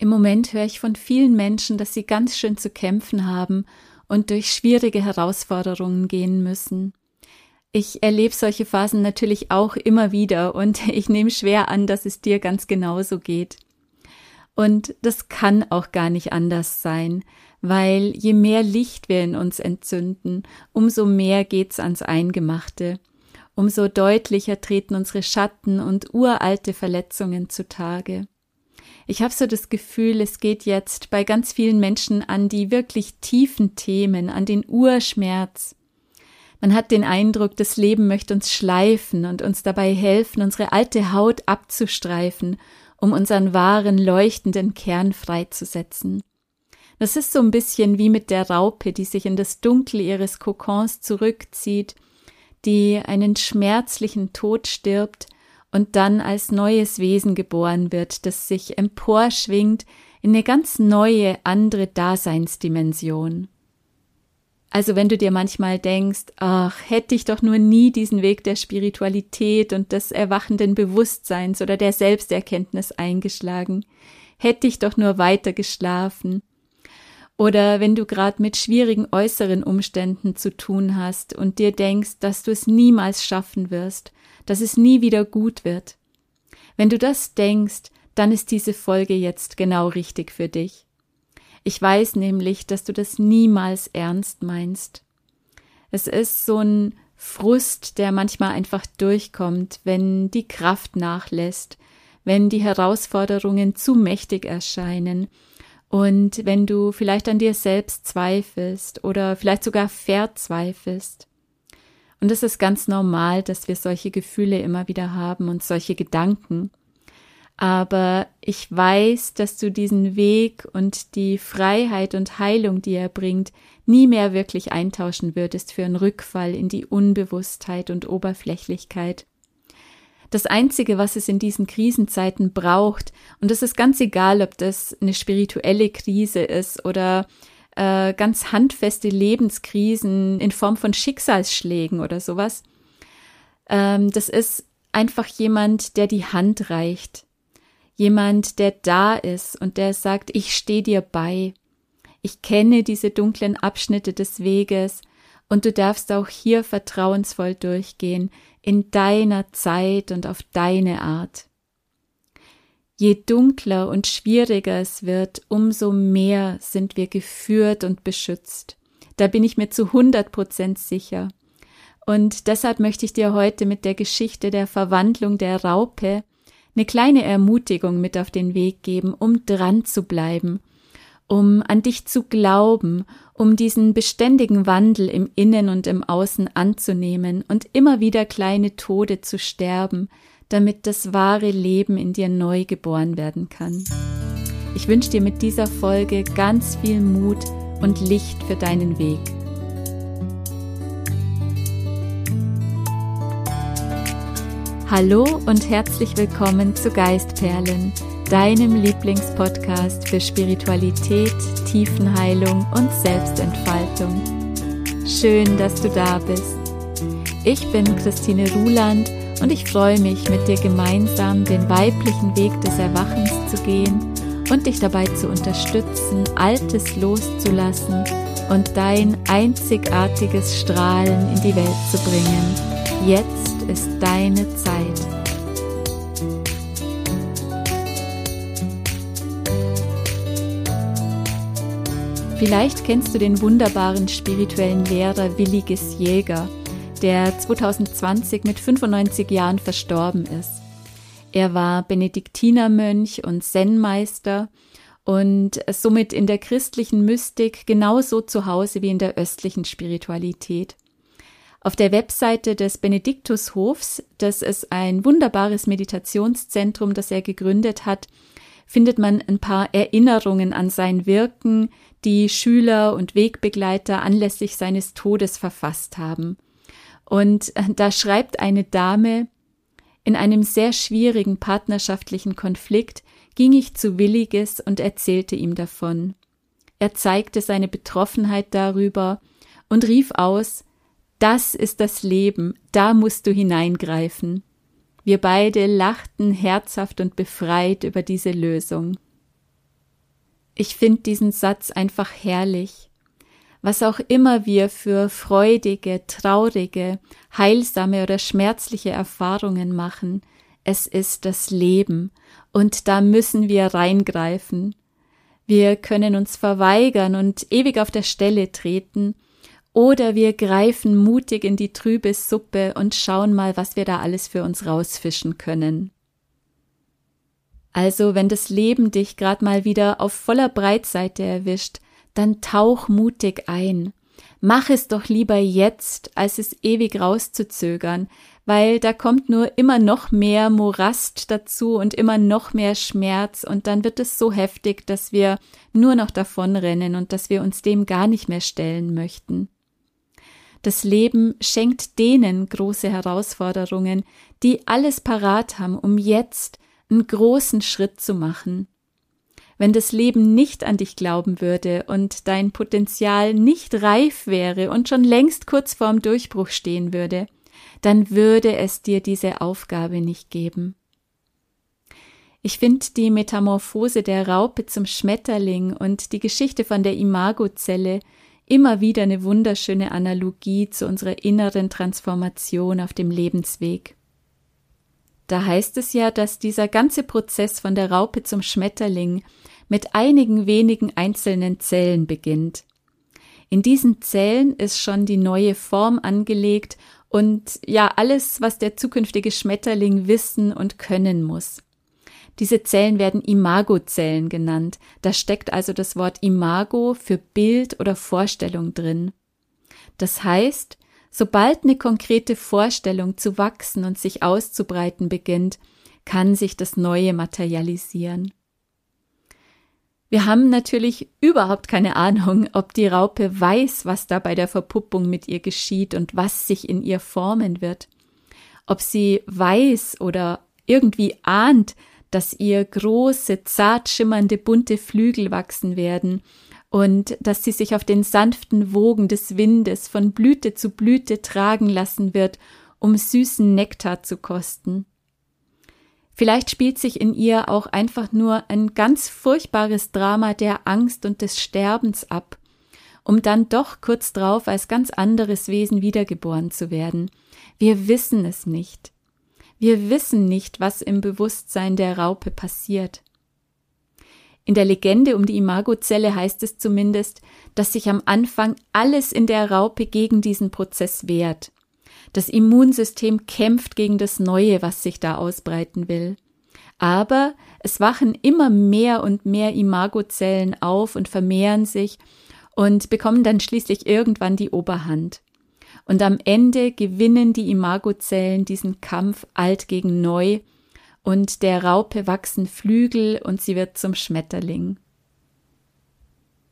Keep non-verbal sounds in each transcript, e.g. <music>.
Im Moment höre ich von vielen Menschen, dass sie ganz schön zu kämpfen haben und durch schwierige Herausforderungen gehen müssen. Ich erlebe solche Phasen natürlich auch immer wieder und <laughs> ich nehme schwer an, dass es dir ganz genauso geht. Und das kann auch gar nicht anders sein, weil je mehr Licht wir in uns entzünden, umso mehr geht's ans Eingemachte, umso deutlicher treten unsere Schatten und uralte Verletzungen zutage. Ich habe so das Gefühl, es geht jetzt bei ganz vielen Menschen an die wirklich tiefen Themen, an den Urschmerz. Man hat den Eindruck, das Leben möchte uns schleifen und uns dabei helfen, unsere alte Haut abzustreifen, um unseren wahren, leuchtenden Kern freizusetzen. Das ist so ein bisschen wie mit der Raupe, die sich in das Dunkel ihres Kokons zurückzieht, die einen schmerzlichen Tod stirbt, und dann als neues Wesen geboren wird, das sich emporschwingt in eine ganz neue, andere Daseinsdimension. Also wenn du dir manchmal denkst, ach, hätte ich doch nur nie diesen Weg der Spiritualität und des erwachenden Bewusstseins oder der Selbsterkenntnis eingeschlagen, hätte ich doch nur weiter geschlafen. Oder wenn du gerade mit schwierigen äußeren Umständen zu tun hast und dir denkst, dass du es niemals schaffen wirst, dass es nie wieder gut wird. Wenn du das denkst, dann ist diese Folge jetzt genau richtig für dich. Ich weiß nämlich, dass du das niemals ernst meinst. Es ist so ein Frust, der manchmal einfach durchkommt, wenn die Kraft nachlässt, wenn die Herausforderungen zu mächtig erscheinen und wenn du vielleicht an dir selbst zweifelst oder vielleicht sogar verzweifelst. Und es ist ganz normal, dass wir solche Gefühle immer wieder haben und solche Gedanken. Aber ich weiß, dass du diesen Weg und die Freiheit und Heilung, die er bringt, nie mehr wirklich eintauschen würdest für einen Rückfall in die Unbewusstheit und Oberflächlichkeit. Das Einzige, was es in diesen Krisenzeiten braucht, und es ist ganz egal, ob das eine spirituelle Krise ist oder äh, ganz handfeste Lebenskrisen in Form von Schicksalsschlägen oder sowas. Ähm, das ist einfach jemand, der die Hand reicht. Jemand, der da ist und der sagt, ich stehe dir bei. Ich kenne diese dunklen Abschnitte des Weges und du darfst auch hier vertrauensvoll durchgehen, in deiner Zeit und auf deine Art. Je dunkler und schwieriger es wird, umso mehr sind wir geführt und beschützt. Da bin ich mir zu 100 Prozent sicher. Und deshalb möchte ich dir heute mit der Geschichte der Verwandlung der Raupe eine kleine Ermutigung mit auf den Weg geben, um dran zu bleiben, um an dich zu glauben, um diesen beständigen Wandel im Innen und im Außen anzunehmen und immer wieder kleine Tode zu sterben, damit das wahre Leben in dir neu geboren werden kann. Ich wünsche dir mit dieser Folge ganz viel Mut und Licht für deinen Weg. Hallo und herzlich willkommen zu Geistperlen, deinem Lieblingspodcast für Spiritualität, Tiefenheilung und Selbstentfaltung. Schön, dass du da bist. Ich bin Christine Ruland und ich freue mich, mit dir gemeinsam den weiblichen Weg des Erwachens zu gehen und dich dabei zu unterstützen, Altes loszulassen und dein einzigartiges Strahlen in die Welt zu bringen. Jetzt ist deine Zeit. Vielleicht kennst du den wunderbaren spirituellen Lehrer Williges Jäger der 2020 mit 95 Jahren verstorben ist. Er war Benediktinermönch und Zen-Meister und somit in der christlichen Mystik genauso zu Hause wie in der östlichen Spiritualität. Auf der Webseite des Benediktushofs, das ist ein wunderbares Meditationszentrum, das er gegründet hat, findet man ein paar Erinnerungen an sein Wirken, die Schüler und Wegbegleiter anlässlich seines Todes verfasst haben. Und äh, da schreibt eine Dame, in einem sehr schwierigen partnerschaftlichen Konflikt ging ich zu Williges und erzählte ihm davon. Er zeigte seine Betroffenheit darüber und rief aus, das ist das Leben, da musst du hineingreifen. Wir beide lachten herzhaft und befreit über diese Lösung. Ich finde diesen Satz einfach herrlich. Was auch immer wir für freudige, traurige, heilsame oder schmerzliche Erfahrungen machen, es ist das Leben, und da müssen wir reingreifen. Wir können uns verweigern und ewig auf der Stelle treten, oder wir greifen mutig in die trübe Suppe und schauen mal, was wir da alles für uns rausfischen können. Also, wenn das Leben dich grad mal wieder auf voller Breitseite erwischt, dann tauch mutig ein. Mach es doch lieber jetzt, als es ewig rauszuzögern, weil da kommt nur immer noch mehr Morast dazu und immer noch mehr Schmerz und dann wird es so heftig, dass wir nur noch davonrennen und dass wir uns dem gar nicht mehr stellen möchten. Das Leben schenkt denen große Herausforderungen, die alles parat haben, um jetzt einen großen Schritt zu machen. Wenn das Leben nicht an dich glauben würde und dein Potenzial nicht reif wäre und schon längst kurz vorm Durchbruch stehen würde, dann würde es dir diese Aufgabe nicht geben. Ich finde die Metamorphose der Raupe zum Schmetterling und die Geschichte von der Imagozelle immer wieder eine wunderschöne Analogie zu unserer inneren Transformation auf dem Lebensweg. Da heißt es ja, dass dieser ganze Prozess von der Raupe zum Schmetterling mit einigen wenigen einzelnen Zellen beginnt. In diesen Zellen ist schon die neue Form angelegt und ja alles, was der zukünftige Schmetterling wissen und können muss. Diese Zellen werden Imagozellen genannt. Da steckt also das Wort Imago für Bild oder Vorstellung drin. Das heißt, sobald eine konkrete Vorstellung zu wachsen und sich auszubreiten beginnt, kann sich das Neue materialisieren. Wir haben natürlich überhaupt keine Ahnung, ob die Raupe weiß, was da bei der Verpuppung mit ihr geschieht und was sich in ihr formen wird. Ob sie weiß oder irgendwie ahnt, dass ihr große, zart schimmernde, bunte Flügel wachsen werden und dass sie sich auf den sanften Wogen des Windes von Blüte zu Blüte tragen lassen wird, um süßen Nektar zu kosten. Vielleicht spielt sich in ihr auch einfach nur ein ganz furchtbares Drama der Angst und des Sterbens ab, um dann doch kurz drauf als ganz anderes Wesen wiedergeboren zu werden. Wir wissen es nicht. Wir wissen nicht, was im Bewusstsein der Raupe passiert. In der Legende um die Imagozelle heißt es zumindest, dass sich am Anfang alles in der Raupe gegen diesen Prozess wehrt. Das Immunsystem kämpft gegen das Neue, was sich da ausbreiten will. Aber es wachen immer mehr und mehr Imagozellen auf und vermehren sich und bekommen dann schließlich irgendwann die Oberhand. Und am Ende gewinnen die Imagozellen diesen Kampf alt gegen neu und der Raupe wachsen Flügel und sie wird zum Schmetterling.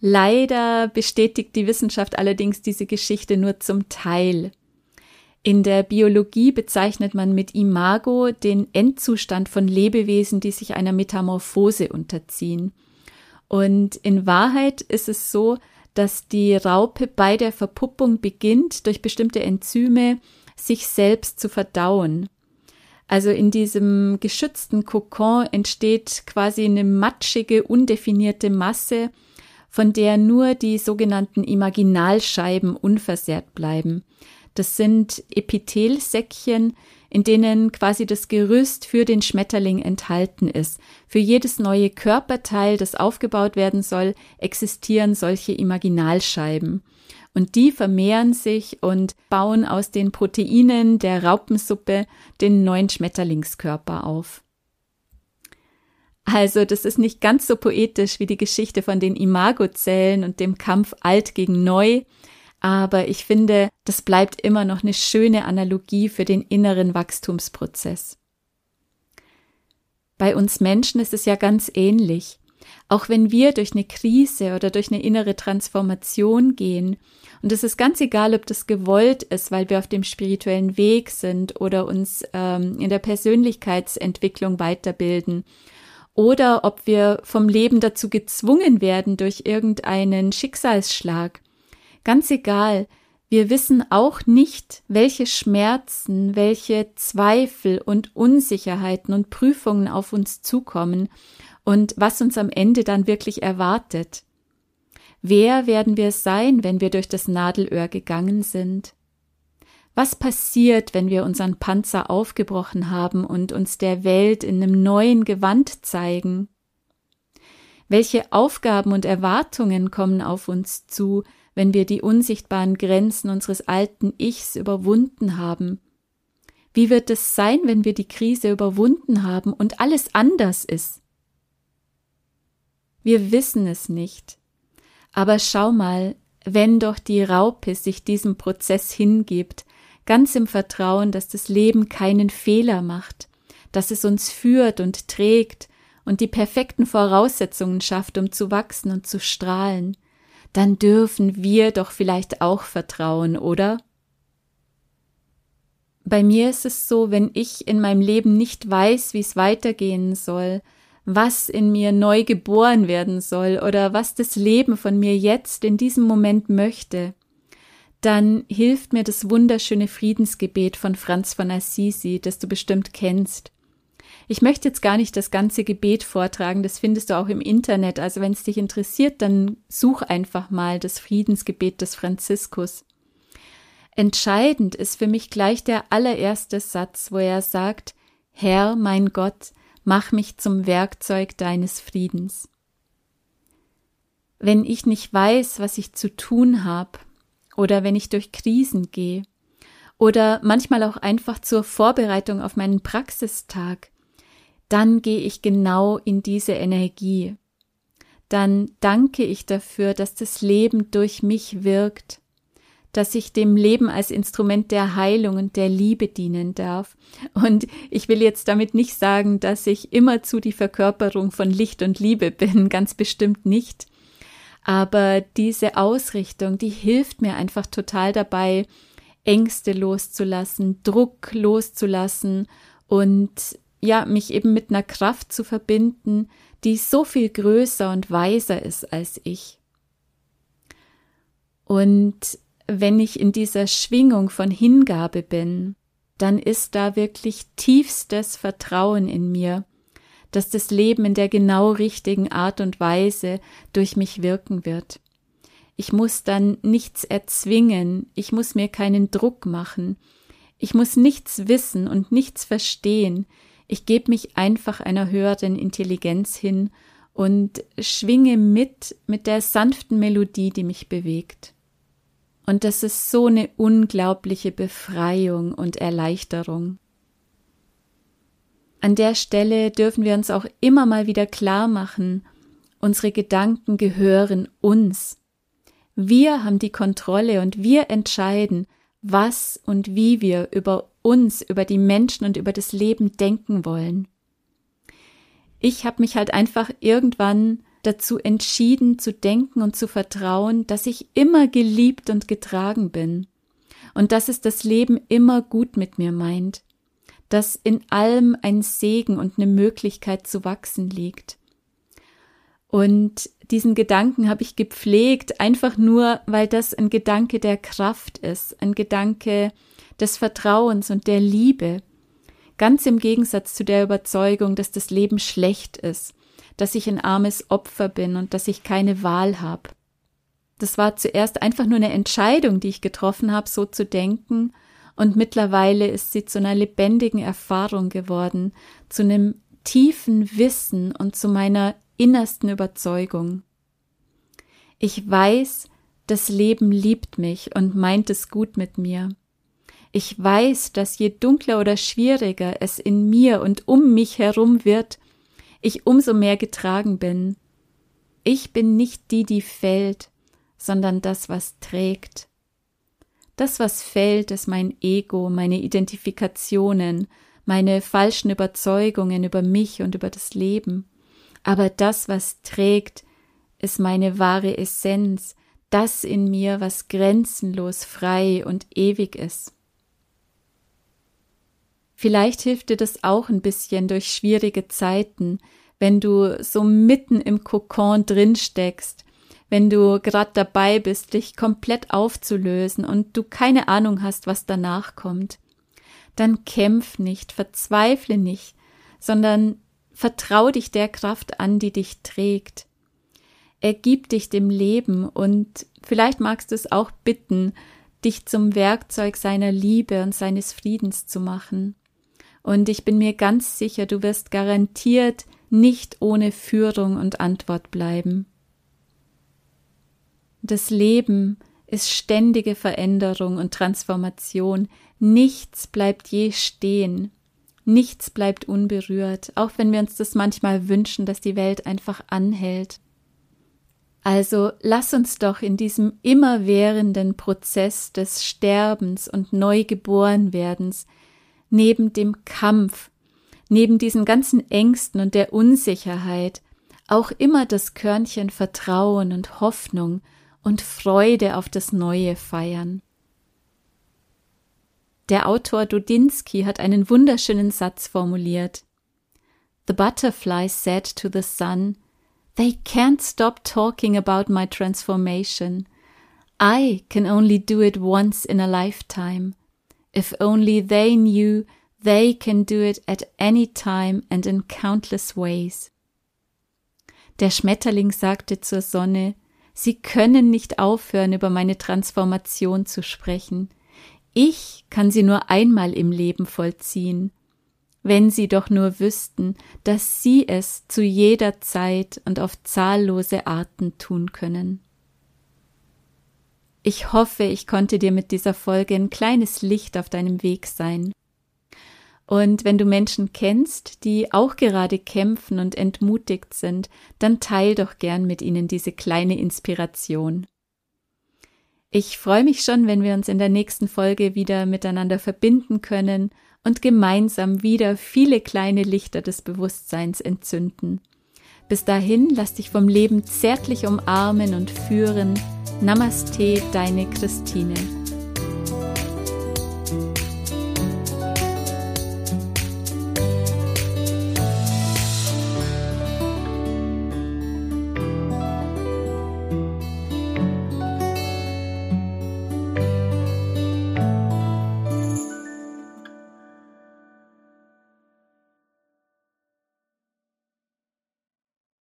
Leider bestätigt die Wissenschaft allerdings diese Geschichte nur zum Teil. In der Biologie bezeichnet man mit Imago den Endzustand von Lebewesen, die sich einer Metamorphose unterziehen. Und in Wahrheit ist es so, dass die Raupe bei der Verpuppung beginnt, durch bestimmte Enzyme sich selbst zu verdauen. Also in diesem geschützten Kokon entsteht quasi eine matschige, undefinierte Masse, von der nur die sogenannten Imaginalscheiben unversehrt bleiben. Das sind Epithelsäckchen, in denen quasi das Gerüst für den Schmetterling enthalten ist. Für jedes neue Körperteil, das aufgebaut werden soll, existieren solche Imaginalscheiben. Und die vermehren sich und bauen aus den Proteinen der Raupensuppe den neuen Schmetterlingskörper auf. Also, das ist nicht ganz so poetisch wie die Geschichte von den Imagozellen und dem Kampf alt gegen neu, aber ich finde, das bleibt immer noch eine schöne Analogie für den inneren Wachstumsprozess. Bei uns Menschen ist es ja ganz ähnlich. Auch wenn wir durch eine Krise oder durch eine innere Transformation gehen, und es ist ganz egal, ob das gewollt ist, weil wir auf dem spirituellen Weg sind oder uns ähm, in der Persönlichkeitsentwicklung weiterbilden, oder ob wir vom Leben dazu gezwungen werden durch irgendeinen Schicksalsschlag, Ganz egal, wir wissen auch nicht, welche Schmerzen, welche Zweifel und Unsicherheiten und Prüfungen auf uns zukommen und was uns am Ende dann wirklich erwartet. Wer werden wir sein, wenn wir durch das Nadelöhr gegangen sind? Was passiert, wenn wir unseren Panzer aufgebrochen haben und uns der Welt in einem neuen Gewand zeigen? Welche Aufgaben und Erwartungen kommen auf uns zu, wenn wir die unsichtbaren Grenzen unseres alten Ichs überwunden haben? Wie wird es sein, wenn wir die Krise überwunden haben und alles anders ist? Wir wissen es nicht. Aber schau mal, wenn doch die Raupe sich diesem Prozess hingibt, ganz im Vertrauen, dass das Leben keinen Fehler macht, dass es uns führt und trägt und die perfekten Voraussetzungen schafft, um zu wachsen und zu strahlen, dann dürfen wir doch vielleicht auch vertrauen, oder? Bei mir ist es so, wenn ich in meinem Leben nicht weiß, wie es weitergehen soll, was in mir neu geboren werden soll oder was das Leben von mir jetzt in diesem Moment möchte, dann hilft mir das wunderschöne Friedensgebet von Franz von Assisi, das du bestimmt kennst. Ich möchte jetzt gar nicht das ganze Gebet vortragen, das findest du auch im Internet, also wenn es dich interessiert, dann such einfach mal das Friedensgebet des Franziskus. Entscheidend ist für mich gleich der allererste Satz, wo er sagt, Herr, mein Gott, mach mich zum Werkzeug deines Friedens. Wenn ich nicht weiß, was ich zu tun habe, oder wenn ich durch Krisen gehe, oder manchmal auch einfach zur Vorbereitung auf meinen Praxistag, dann gehe ich genau in diese Energie. Dann danke ich dafür, dass das Leben durch mich wirkt, dass ich dem Leben als Instrument der Heilung und der Liebe dienen darf. Und ich will jetzt damit nicht sagen, dass ich immerzu die Verkörperung von Licht und Liebe bin, <laughs> ganz bestimmt nicht. Aber diese Ausrichtung, die hilft mir einfach total dabei, Ängste loszulassen, Druck loszulassen und ja, mich eben mit einer Kraft zu verbinden, die so viel größer und weiser ist als ich. Und wenn ich in dieser Schwingung von Hingabe bin, dann ist da wirklich tiefstes Vertrauen in mir, dass das Leben in der genau richtigen Art und Weise durch mich wirken wird. Ich muss dann nichts erzwingen, ich muss mir keinen Druck machen, ich muss nichts wissen und nichts verstehen, ich gebe mich einfach einer höheren Intelligenz hin und schwinge mit mit der sanften Melodie, die mich bewegt. Und das ist so eine unglaubliche Befreiung und Erleichterung. An der Stelle dürfen wir uns auch immer mal wieder klar machen, unsere Gedanken gehören uns. Wir haben die Kontrolle und wir entscheiden, was und wie wir über uns, über die Menschen und über das Leben denken wollen. Ich habe mich halt einfach irgendwann dazu entschieden zu denken und zu vertrauen, dass ich immer geliebt und getragen bin. Und dass es das Leben immer gut mit mir meint, dass in allem ein Segen und eine Möglichkeit zu wachsen liegt. Und diesen Gedanken habe ich gepflegt, einfach nur, weil das ein Gedanke der Kraft ist, ein Gedanke des Vertrauens und der Liebe, ganz im Gegensatz zu der Überzeugung, dass das Leben schlecht ist dass ich ein armes Opfer bin und dass ich keine Wahl habe. Das war zuerst einfach nur eine Entscheidung, die ich getroffen habe, so zu denken, und mittlerweile ist sie zu einer lebendigen Erfahrung geworden, zu einem tiefen Wissen und zu meiner innersten Überzeugung. Ich weiß, das Leben liebt mich und meint es gut mit mir. Ich weiß, dass je dunkler oder schwieriger es in mir und um mich herum wird, ich umso mehr getragen bin. Ich bin nicht die, die fällt, sondern das, was trägt. Das, was fällt, ist mein Ego, meine Identifikationen, meine falschen Überzeugungen über mich und über das Leben. Aber das, was trägt, ist meine wahre Essenz, das in mir, was grenzenlos frei und ewig ist. Vielleicht hilft dir das auch ein bisschen durch schwierige Zeiten, wenn du so mitten im Kokon drin steckst, wenn du gerade dabei bist, dich komplett aufzulösen und du keine Ahnung hast, was danach kommt. Dann kämpf nicht, verzweifle nicht, sondern vertrau dich der Kraft an, die dich trägt. Ergib dich dem Leben und vielleicht magst du es auch bitten, dich zum Werkzeug seiner Liebe und seines Friedens zu machen. Und ich bin mir ganz sicher, du wirst garantiert nicht ohne Führung und Antwort bleiben. Das Leben ist ständige Veränderung und Transformation. Nichts bleibt je stehen. Nichts bleibt unberührt, auch wenn wir uns das manchmal wünschen, dass die Welt einfach anhält. Also lass uns doch in diesem immerwährenden Prozess des Sterbens und Neugeborenwerdens neben dem Kampf, neben diesen ganzen Ängsten und der Unsicherheit auch immer das Körnchen Vertrauen und Hoffnung und Freude auf das Neue feiern. Der Autor Dudinsky hat einen wunderschönen Satz formuliert. The butterfly said to the sun, They can't stop talking about my transformation. I can only do it once in a lifetime. If only they knew they can do it at any time and in countless ways. Der Schmetterling sagte zur Sonne, Sie können nicht aufhören, über meine Transformation zu sprechen. Ich kann sie nur einmal im Leben vollziehen. Wenn Sie doch nur wüssten, dass Sie es zu jeder Zeit und auf zahllose Arten tun können. Ich hoffe, ich konnte dir mit dieser Folge ein kleines Licht auf deinem Weg sein. Und wenn du Menschen kennst, die auch gerade kämpfen und entmutigt sind, dann teil doch gern mit ihnen diese kleine Inspiration. Ich freue mich schon, wenn wir uns in der nächsten Folge wieder miteinander verbinden können und gemeinsam wieder viele kleine Lichter des Bewusstseins entzünden. Bis dahin lass dich vom Leben zärtlich umarmen und führen. Namaste, deine Christine.